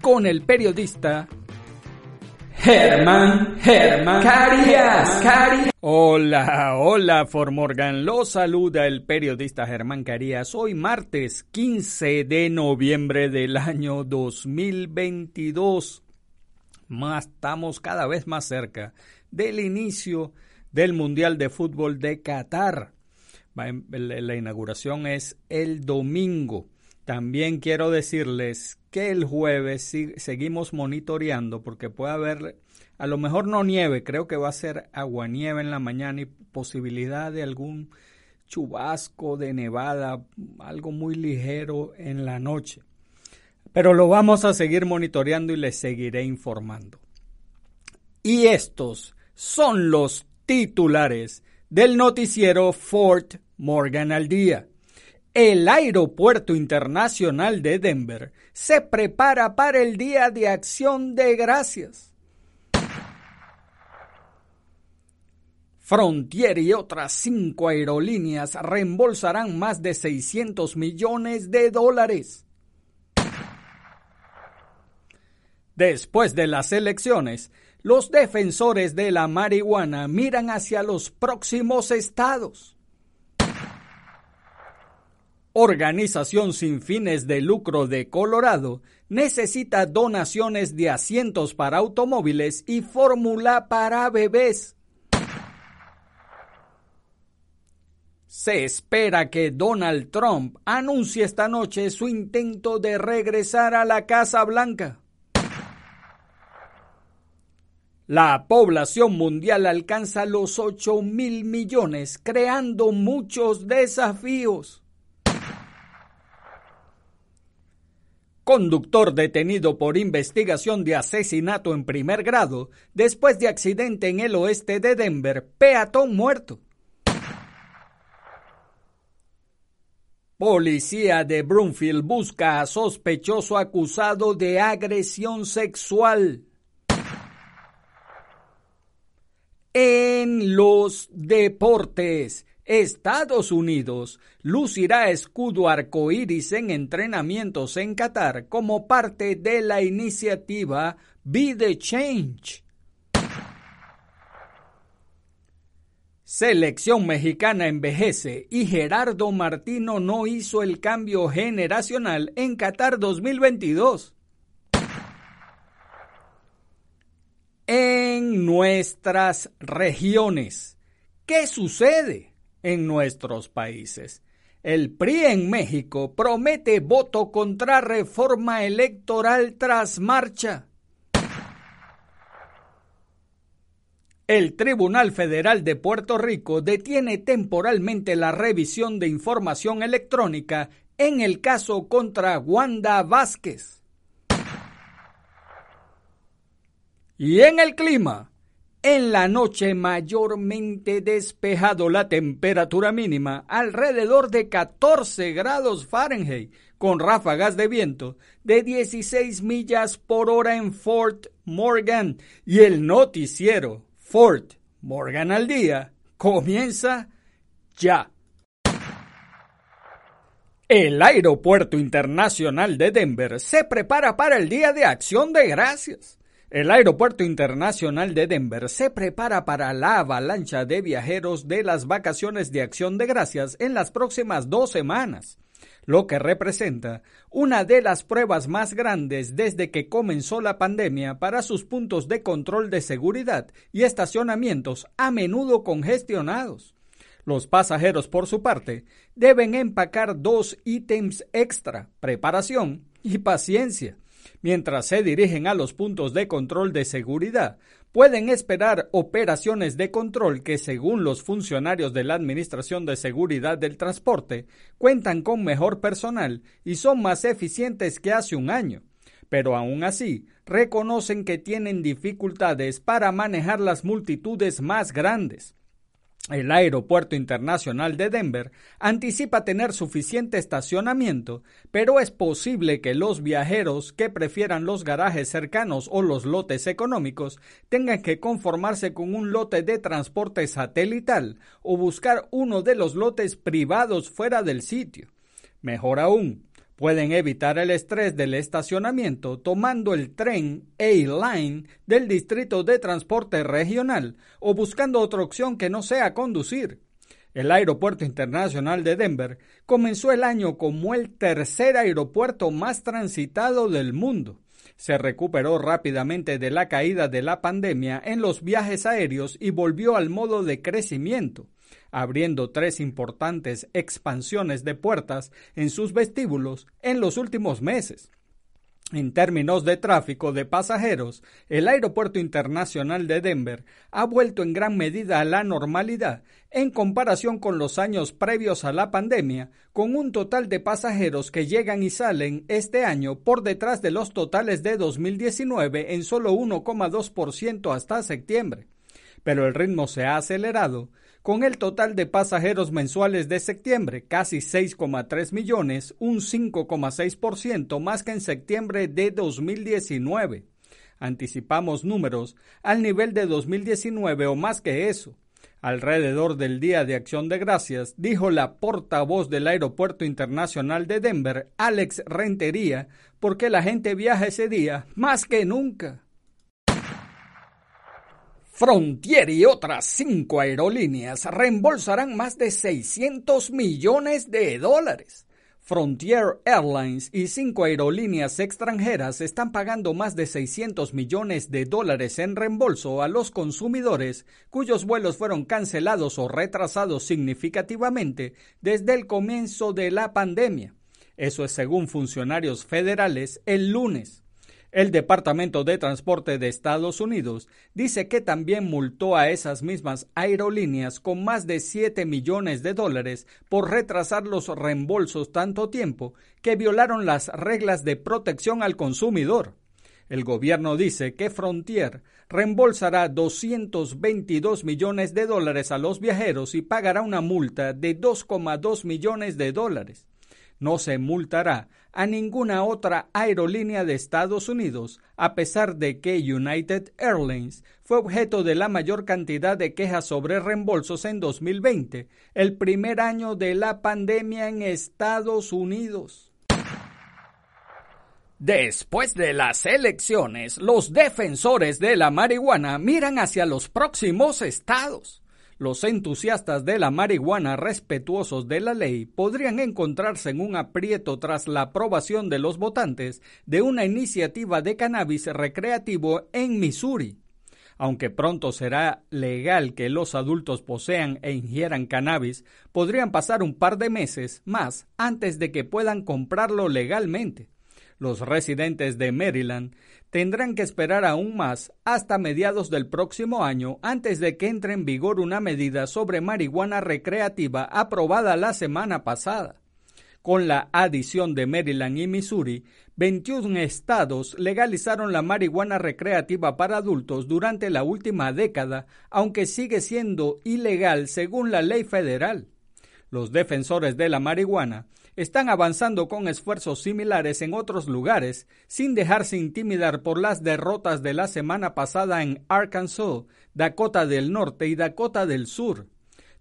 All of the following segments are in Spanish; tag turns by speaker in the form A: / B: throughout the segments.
A: con el periodista Germán, Germán Carías, Carías. Hola, hola Formorgan, lo saluda el periodista Germán Carías. Hoy martes 15 de noviembre del año 2022. Más, estamos cada vez más cerca del inicio del Mundial de Fútbol de Qatar. La inauguración es el domingo. También quiero decirles que el jueves seguimos monitoreando porque puede haber, a lo mejor no nieve, creo que va a ser aguanieve en la mañana y posibilidad de algún chubasco de nevada, algo muy ligero en la noche. Pero lo vamos a seguir monitoreando y les seguiré informando. Y estos son los titulares del noticiero Fort Morgan al día. El Aeropuerto Internacional de Denver se prepara para el Día de Acción de Gracias. Frontier y otras cinco aerolíneas reembolsarán más de 600 millones de dólares. Después de las elecciones, los defensores de la marihuana miran hacia los próximos estados. Organización sin fines de lucro de Colorado necesita donaciones de asientos para automóviles y fórmula para bebés. Se espera que Donald Trump anuncie esta noche su intento de regresar a la Casa Blanca. La población mundial alcanza los 8 mil millones, creando muchos desafíos. Conductor detenido por investigación de asesinato en primer grado después de accidente en el oeste de Denver, peatón muerto. Policía de Broomfield busca a sospechoso acusado de agresión sexual. En los deportes, Estados Unidos lucirá escudo arcoíris en entrenamientos en Qatar como parte de la iniciativa Be the Change. Selección mexicana envejece y Gerardo Martino no hizo el cambio generacional en Qatar 2022. En nuestras regiones, ¿qué sucede? En nuestros países. El PRI en México promete voto contra reforma electoral tras marcha. El Tribunal Federal de Puerto Rico detiene temporalmente la revisión de información electrónica en el caso contra Wanda Vázquez. Y en el clima, en la noche mayormente despejado la temperatura mínima alrededor de 14 grados Fahrenheit con ráfagas de viento de 16 millas por hora en Fort Morgan y el noticiero Fort Morgan al día comienza ya. El Aeropuerto Internacional de Denver se prepara para el Día de Acción de Gracias. El Aeropuerto Internacional de Denver se prepara para la avalancha de viajeros de las vacaciones de acción de gracias en las próximas dos semanas. lo que representa una de las pruebas más grandes desde que comenzó la pandemia para sus puntos de control de seguridad y estacionamientos a menudo congestionados. Los pasajeros, por su parte, deben empacar dos ítems extra, preparación y paciencia. Mientras se dirigen a los puntos de control de seguridad, pueden esperar operaciones de control que, según los funcionarios de la Administración de Seguridad del Transporte, cuentan con mejor personal y son más eficientes que hace un año. Pero aún así, reconocen que tienen dificultades para manejar las multitudes más grandes. El Aeropuerto Internacional de Denver anticipa tener suficiente estacionamiento, pero es posible que los viajeros que prefieran los garajes cercanos o los lotes económicos tengan que conformarse con un lote de transporte satelital o buscar uno de los lotes privados fuera del sitio. Mejor aún, Pueden evitar el estrés del estacionamiento tomando el tren A-Line del Distrito de Transporte Regional o buscando otra opción que no sea conducir. El Aeropuerto Internacional de Denver comenzó el año como el tercer aeropuerto más transitado del mundo. Se recuperó rápidamente de la caída de la pandemia en los viajes aéreos y volvió al modo de crecimiento abriendo tres importantes expansiones de puertas en sus vestíbulos en los últimos meses. En términos de tráfico de pasajeros, el Aeropuerto Internacional de Denver ha vuelto en gran medida a la normalidad en comparación con los años previos a la pandemia, con un total de pasajeros que llegan y salen este año por detrás de los totales de 2019 en solo 1,2% hasta septiembre. Pero el ritmo se ha acelerado con el total de pasajeros mensuales de septiembre, casi 6,3 millones, un 5,6% más que en septiembre de 2019. Anticipamos números al nivel de 2019 o más que eso. Alrededor del Día de Acción de Gracias, dijo la portavoz del Aeropuerto Internacional de Denver, Alex Rentería, porque la gente viaja ese día más que nunca. Frontier y otras cinco aerolíneas reembolsarán más de 600 millones de dólares. Frontier Airlines y cinco aerolíneas extranjeras están pagando más de 600 millones de dólares en reembolso a los consumidores cuyos vuelos fueron cancelados o retrasados significativamente desde el comienzo de la pandemia. Eso es según funcionarios federales el lunes. El Departamento de Transporte de Estados Unidos dice que también multó a esas mismas aerolíneas con más de 7 millones de dólares por retrasar los reembolsos tanto tiempo que violaron las reglas de protección al consumidor. El gobierno dice que Frontier reembolsará 222 millones de dólares a los viajeros y pagará una multa de 2,2 millones de dólares no se multará a ninguna otra aerolínea de Estados Unidos, a pesar de que United Airlines fue objeto de la mayor cantidad de quejas sobre reembolsos en 2020, el primer año de la pandemia en Estados Unidos. Después de las elecciones, los defensores de la marihuana miran hacia los próximos estados. Los entusiastas de la marihuana respetuosos de la ley podrían encontrarse en un aprieto tras la aprobación de los votantes de una iniciativa de cannabis recreativo en Missouri. Aunque pronto será legal que los adultos posean e ingieran cannabis, podrían pasar un par de meses más antes de que puedan comprarlo legalmente. Los residentes de Maryland tendrán que esperar aún más hasta mediados del próximo año antes de que entre en vigor una medida sobre marihuana recreativa aprobada la semana pasada. Con la adición de Maryland y Missouri, 21 estados legalizaron la marihuana recreativa para adultos durante la última década, aunque sigue siendo ilegal según la ley federal. Los defensores de la marihuana están avanzando con esfuerzos similares en otros lugares, sin dejarse intimidar por las derrotas de la semana pasada en Arkansas, Dakota del Norte y Dakota del Sur.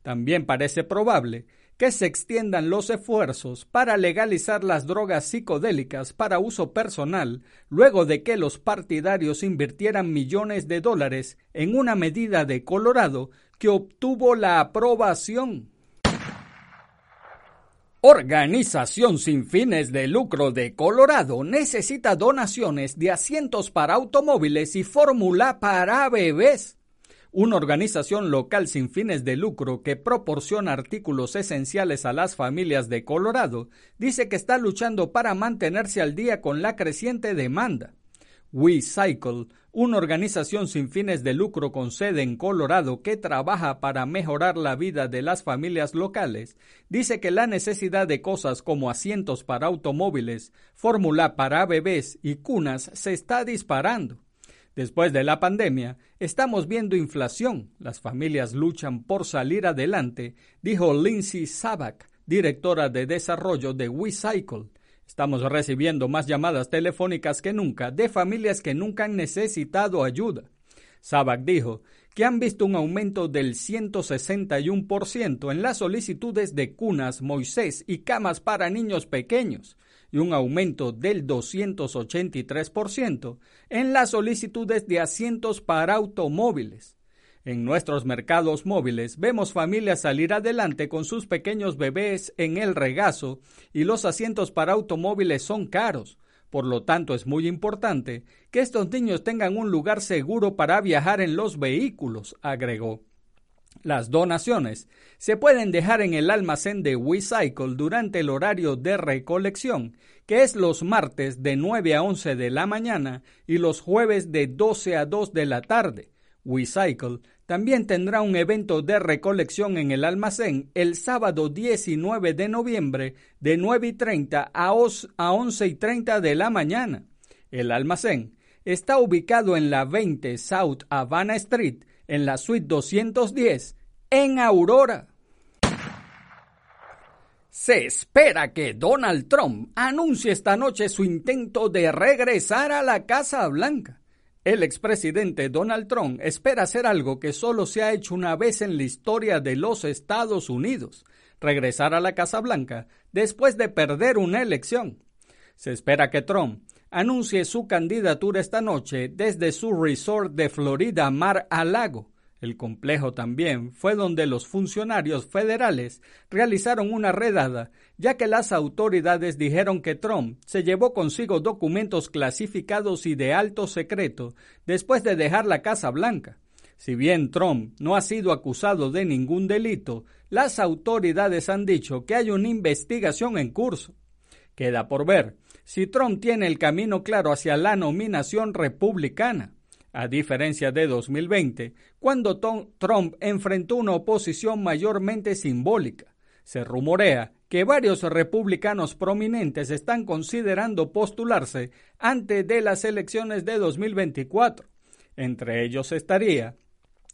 A: También parece probable que se extiendan los esfuerzos para legalizar las drogas psicodélicas para uso personal, luego de que los partidarios invirtieran millones de dólares en una medida de Colorado que obtuvo la aprobación Organización sin fines de lucro de Colorado necesita donaciones de asientos para automóviles y fórmula para bebés. Una organización local sin fines de lucro que proporciona artículos esenciales a las familias de Colorado dice que está luchando para mantenerse al día con la creciente demanda. WeCycle, una organización sin fines de lucro con sede en Colorado que trabaja para mejorar la vida de las familias locales, dice que la necesidad de cosas como asientos para automóviles, fórmula para bebés y cunas se está disparando. Después de la pandemia, estamos viendo inflación. Las familias luchan por salir adelante, dijo Lindsay Sabak, directora de desarrollo de WeCycle. Estamos recibiendo más llamadas telefónicas que nunca de familias que nunca han necesitado ayuda. Sabak dijo que han visto un aumento del 161% en las solicitudes de cunas, Moisés y camas para niños pequeños y un aumento del 283% en las solicitudes de asientos para automóviles. En nuestros mercados móviles vemos familias salir adelante con sus pequeños bebés en el regazo y los asientos para automóviles son caros. Por lo tanto, es muy importante que estos niños tengan un lugar seguro para viajar en los vehículos, agregó. Las donaciones se pueden dejar en el almacén de WeCycle durante el horario de recolección, que es los martes de 9 a 11 de la mañana y los jueves de 12 a 2 de la tarde. WeCycle también tendrá un evento de recolección en el almacén el sábado 19 de noviembre de 9 y 30 a 11 y 30 de la mañana. El almacén está ubicado en la 20 South Havana Street, en la suite 210, en Aurora. Se espera que Donald Trump anuncie esta noche su intento de regresar a la Casa Blanca. El expresidente Donald Trump espera hacer algo que solo se ha hecho una vez en la historia de los Estados Unidos, regresar a la Casa Blanca después de perder una elección. Se espera que Trump anuncie su candidatura esta noche desde su resort de Florida Mar a Lago, el complejo también fue donde los funcionarios federales realizaron una redada, ya que las autoridades dijeron que Trump se llevó consigo documentos clasificados y de alto secreto después de dejar la Casa Blanca. Si bien Trump no ha sido acusado de ningún delito, las autoridades han dicho que hay una investigación en curso. Queda por ver si Trump tiene el camino claro hacia la nominación republicana a diferencia de 2020, cuando Trump enfrentó una oposición mayormente simbólica. Se rumorea que varios republicanos prominentes están considerando postularse antes de las elecciones de 2024. Entre ellos estaría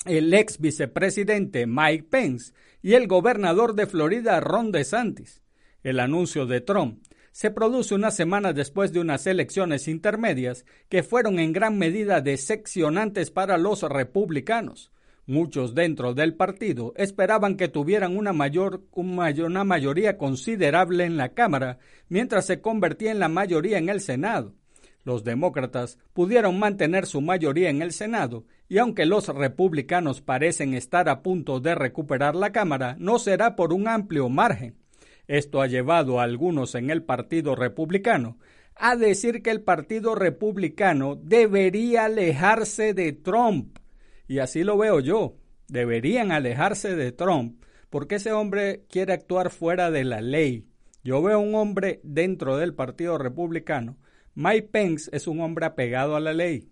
A: el ex vicepresidente Mike Pence y el gobernador de Florida Ron DeSantis. El anuncio de Trump se produce una semana después de unas elecciones intermedias que fueron en gran medida decepcionantes para los republicanos. Muchos dentro del partido esperaban que tuvieran una, mayor, una mayoría considerable en la Cámara, mientras se convertía en la mayoría en el Senado. Los demócratas pudieron mantener su mayoría en el Senado, y aunque los republicanos parecen estar a punto de recuperar la Cámara, no será por un amplio margen. Esto ha llevado a algunos en el Partido Republicano a decir que el Partido Republicano debería alejarse de Trump. Y así lo veo yo. Deberían alejarse de Trump porque ese hombre quiere actuar fuera de la ley. Yo veo un hombre dentro del Partido Republicano. Mike Pence es un hombre apegado a la ley.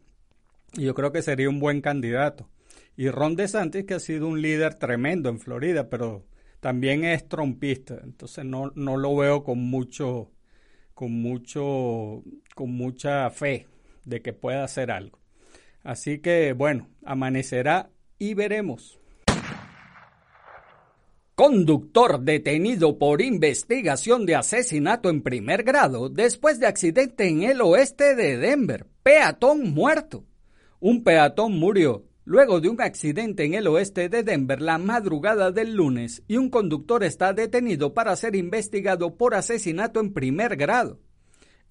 A: Y yo creo que sería un buen candidato. Y Ron DeSantis, que ha sido un líder tremendo en Florida, pero también es trompista, entonces no, no lo veo con mucho, con mucho, con mucha fe de que pueda hacer algo. Así que bueno, amanecerá y veremos. Conductor detenido por investigación de asesinato en primer grado después de accidente en el oeste de Denver. Peatón muerto. Un peatón murió luego de un accidente en el oeste de Denver la madrugada del lunes y un conductor está detenido para ser investigado por asesinato en primer grado.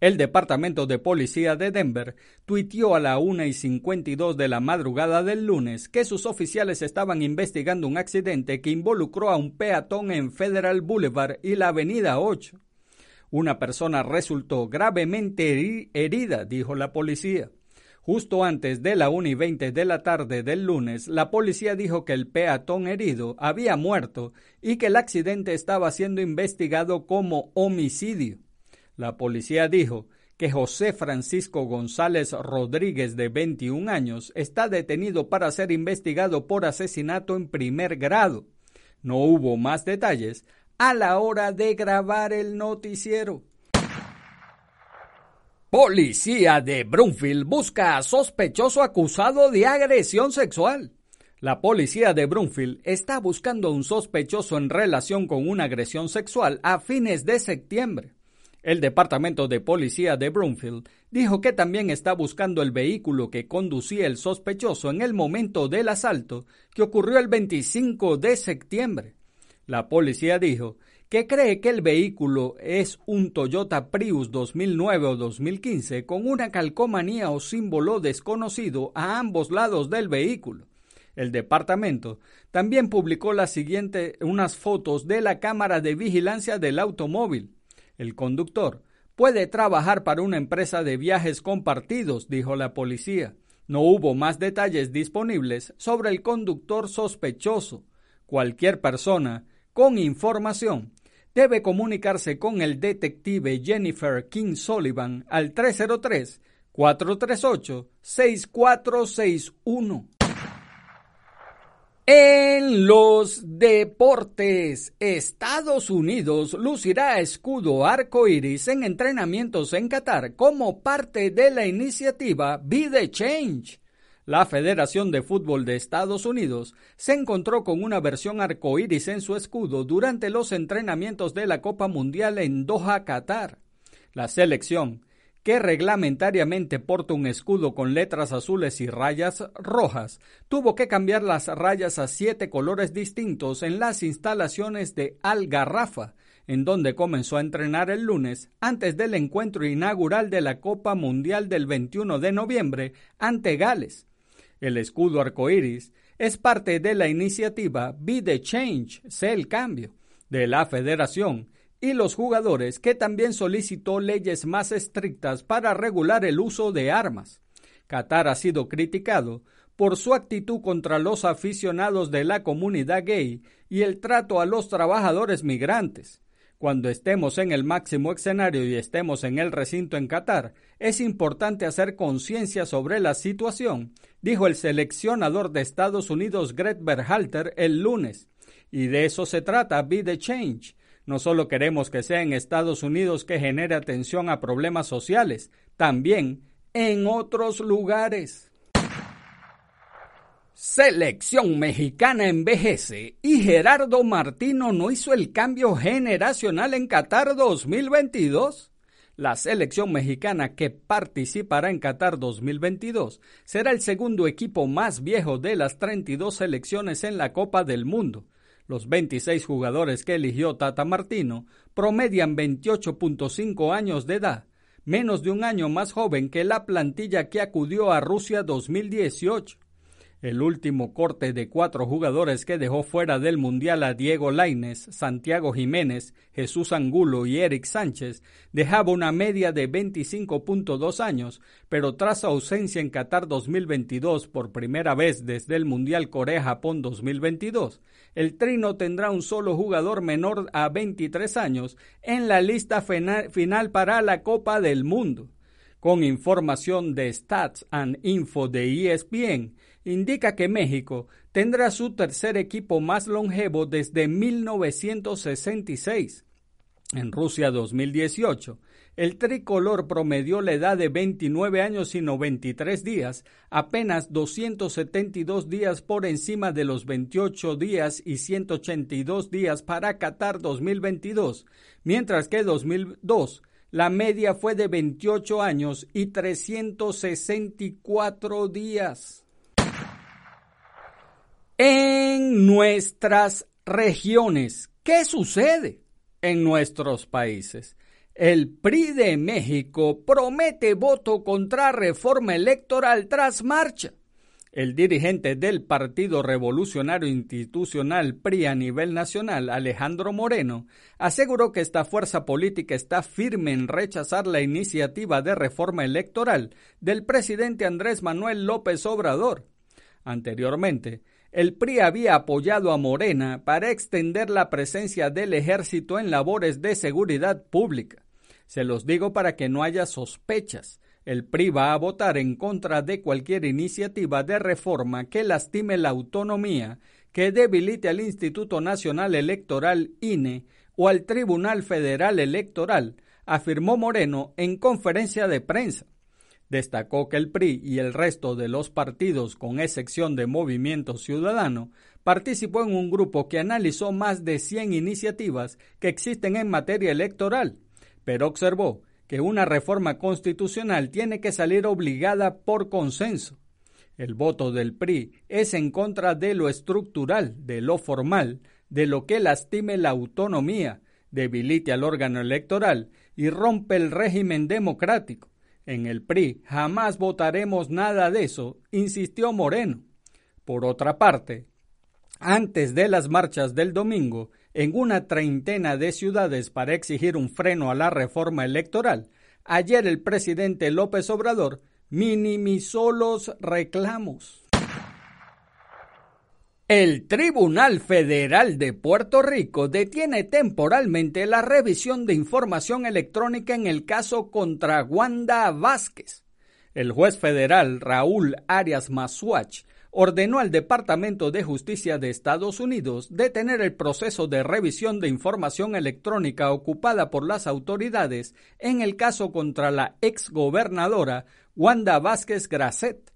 A: El Departamento de Policía de Denver tuiteó a la 1 y 52 de la madrugada del lunes que sus oficiales estaban investigando un accidente que involucró a un peatón en Federal Boulevard y la Avenida 8. Una persona resultó gravemente herida, dijo la policía. Justo antes de la 1 y 20 de la tarde del lunes, la policía dijo que el peatón herido había muerto y que el accidente estaba siendo investigado como homicidio. La policía dijo que José Francisco González Rodríguez, de 21 años, está detenido para ser investigado por asesinato en primer grado. No hubo más detalles a la hora de grabar el noticiero. Policía de Broomfield busca a sospechoso acusado de agresión sexual. La policía de Broomfield está buscando a un sospechoso en relación con una agresión sexual a fines de septiembre. El Departamento de Policía de Broomfield dijo que también está buscando el vehículo que conducía el sospechoso en el momento del asalto que ocurrió el 25 de septiembre. La policía dijo que cree que el vehículo es un Toyota Prius 2009 o 2015 con una calcomanía o símbolo desconocido a ambos lados del vehículo. El departamento también publicó la siguiente unas fotos de la cámara de vigilancia del automóvil. El conductor puede trabajar para una empresa de viajes compartidos, dijo la policía. No hubo más detalles disponibles sobre el conductor sospechoso. Cualquier persona con información debe comunicarse con el detective Jennifer King Sullivan al 303 438 6461. En los deportes, Estados Unidos lucirá escudo arco iris en entrenamientos en Qatar como parte de la iniciativa Be the Change. La Federación de Fútbol de Estados Unidos se encontró con una versión arco iris en su escudo durante los entrenamientos de la Copa Mundial en Doha, Qatar. La selección que reglamentariamente porta un escudo con letras azules y rayas rojas, tuvo que cambiar las rayas a siete colores distintos en las instalaciones de Algarrafa, en donde comenzó a entrenar el lunes antes del encuentro inaugural de la Copa Mundial del 21 de noviembre ante Gales. El escudo arcoíris es parte de la iniciativa Be the Change, sé el cambio, de la Federación y los jugadores que también solicitó leyes más estrictas para regular el uso de armas. Qatar ha sido criticado por su actitud contra los aficionados de la comunidad gay y el trato a los trabajadores migrantes. Cuando estemos en el máximo escenario y estemos en el recinto en Qatar, es importante hacer conciencia sobre la situación, dijo el seleccionador de Estados Unidos Greg Berhalter el lunes. Y de eso se trata Be the Change, no solo queremos que sea en Estados Unidos que genere atención a problemas sociales, también en otros lugares. Selección mexicana envejece y Gerardo Martino no hizo el cambio generacional en Qatar 2022. La selección mexicana que participará en Qatar 2022 será el segundo equipo más viejo de las 32 selecciones en la Copa del Mundo. Los 26 jugadores que eligió Tata Martino promedian 28.5 años de edad, menos de un año más joven que la plantilla que acudió a Rusia 2018. El último corte de cuatro jugadores que dejó fuera del Mundial a Diego Laines, Santiago Jiménez, Jesús Angulo y Eric Sánchez dejaba una media de 25.2 años, pero tras ausencia en Qatar 2022 por primera vez desde el Mundial Corea-Japón 2022, el Trino tendrá un solo jugador menor a 23 años en la lista final para la Copa del Mundo. Con información de Stats and Info de ESPN, indica que México tendrá su tercer equipo más longevo desde 1966. En Rusia 2018, el tricolor promedió la edad de 29 años y 93 días, apenas 272 días por encima de los 28 días y 182 días para Qatar 2022, mientras que 2002 la media fue de 28 años y 364 días en nuestras regiones. ¿Qué sucede en nuestros países? El PRI de México promete voto contra reforma electoral tras marcha. El dirigente del Partido Revolucionario Institucional PRI a nivel nacional, Alejandro Moreno, aseguró que esta fuerza política está firme en rechazar la iniciativa de reforma electoral del presidente Andrés Manuel López Obrador. Anteriormente, el PRI había apoyado a Morena para extender la presencia del ejército en labores de seguridad pública. Se los digo para que no haya sospechas. El PRI va a votar en contra de cualquier iniciativa de reforma que lastime la autonomía, que debilite al Instituto Nacional Electoral INE o al Tribunal Federal Electoral, afirmó Moreno en conferencia de prensa. Destacó que el PRI y el resto de los partidos, con excepción de Movimiento Ciudadano, participó en un grupo que analizó más de 100 iniciativas que existen en materia electoral, pero observó que una reforma constitucional tiene que salir obligada por consenso. El voto del PRI es en contra de lo estructural, de lo formal, de lo que lastime la autonomía, debilite al órgano electoral y rompe el régimen democrático. En el PRI jamás votaremos nada de eso, insistió Moreno. Por otra parte, antes de las marchas del domingo, en una treintena de ciudades para exigir un freno a la reforma electoral, ayer el presidente López Obrador minimizó los reclamos. El Tribunal Federal de Puerto Rico detiene temporalmente la revisión de información electrónica en el caso contra Wanda Vázquez. El juez federal Raúl Arias Masuach ordenó al Departamento de Justicia de Estados Unidos detener el proceso de revisión de información electrónica ocupada por las autoridades en el caso contra la exgobernadora Wanda Vázquez Grasset.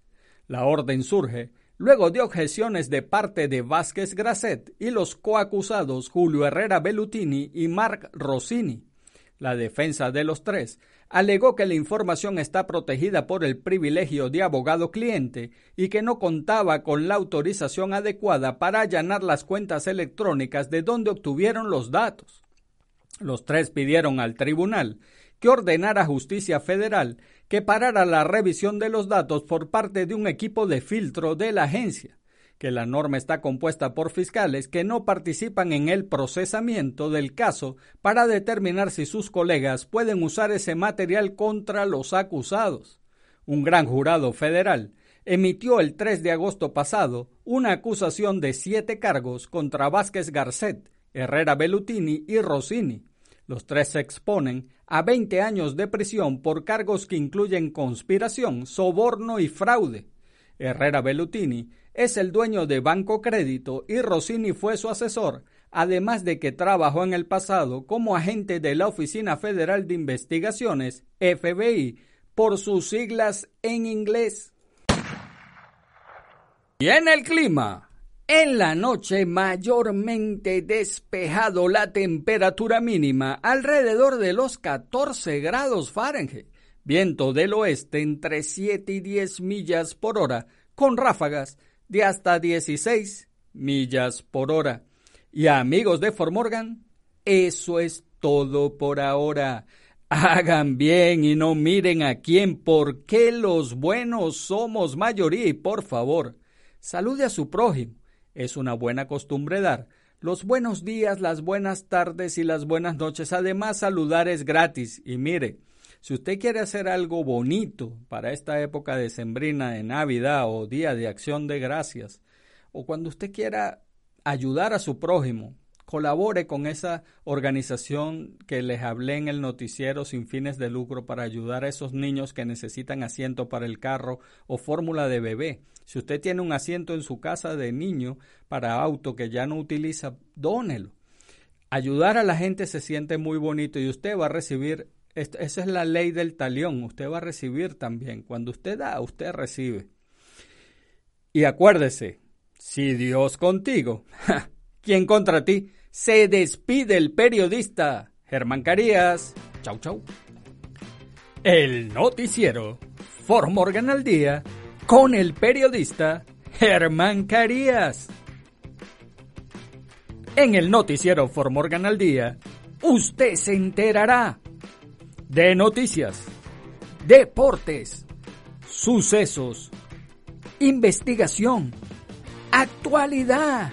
A: La orden surge luego de objeciones de parte de Vázquez Grasset y los coacusados Julio Herrera Bellutini y Mark Rossini. La defensa de los tres alegó que la información está protegida por el privilegio de abogado cliente y que no contaba con la autorización adecuada para allanar las cuentas electrónicas de donde obtuvieron los datos. Los tres pidieron al tribunal que ordenara a Justicia Federal que parara la revisión de los datos por parte de un equipo de filtro de la agencia que la norma está compuesta por fiscales que no participan en el procesamiento del caso para determinar si sus colegas pueden usar ese material contra los acusados. Un gran jurado federal emitió el 3 de agosto pasado una acusación de siete cargos contra Vázquez Garcet, Herrera Bellutini y Rossini. Los tres se exponen a 20 años de prisión por cargos que incluyen conspiración, soborno y fraude. Herrera Bellutini es el dueño de Banco Crédito y Rossini fue su asesor, además de que trabajó en el pasado como agente de la Oficina Federal de Investigaciones, FBI, por sus siglas en inglés. Y en el clima. En la noche mayormente despejado la temperatura mínima alrededor de los 14 grados Fahrenheit. Viento del oeste entre 7 y 10 millas por hora con ráfagas de hasta 16 millas por hora. Y amigos de Formorgan, eso es todo por ahora. Hagan bien y no miren a quién, porque los buenos somos mayoría y por favor, salude a su prójimo. Es una buena costumbre dar los buenos días, las buenas tardes y las buenas noches. Además, saludar es gratis. Y mire, si usted quiere hacer algo bonito para esta época de sembrina de Navidad o Día de Acción de Gracias, o cuando usted quiera ayudar a su prójimo, colabore con esa organización que les hablé en el noticiero sin fines de lucro para ayudar a esos niños que necesitan asiento para el carro o fórmula de bebé. Si usted tiene un asiento en su casa de niño para auto que ya no utiliza, dónelo. Ayudar a la gente se siente muy bonito y usted va a recibir esa es la ley del talión. Usted va a recibir también. Cuando usted da, usted recibe. Y acuérdese, si Dios contigo, ¿quién contra ti? Se despide el periodista Germán Carías. Chau, chau. El noticiero Morgan al día con el periodista Germán Carías. En el noticiero Morgan al día, usted se enterará de noticias, deportes, sucesos, investigación, actualidad.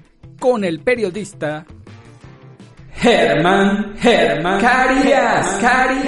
A: con el periodista Germán Germán Carías. Carías.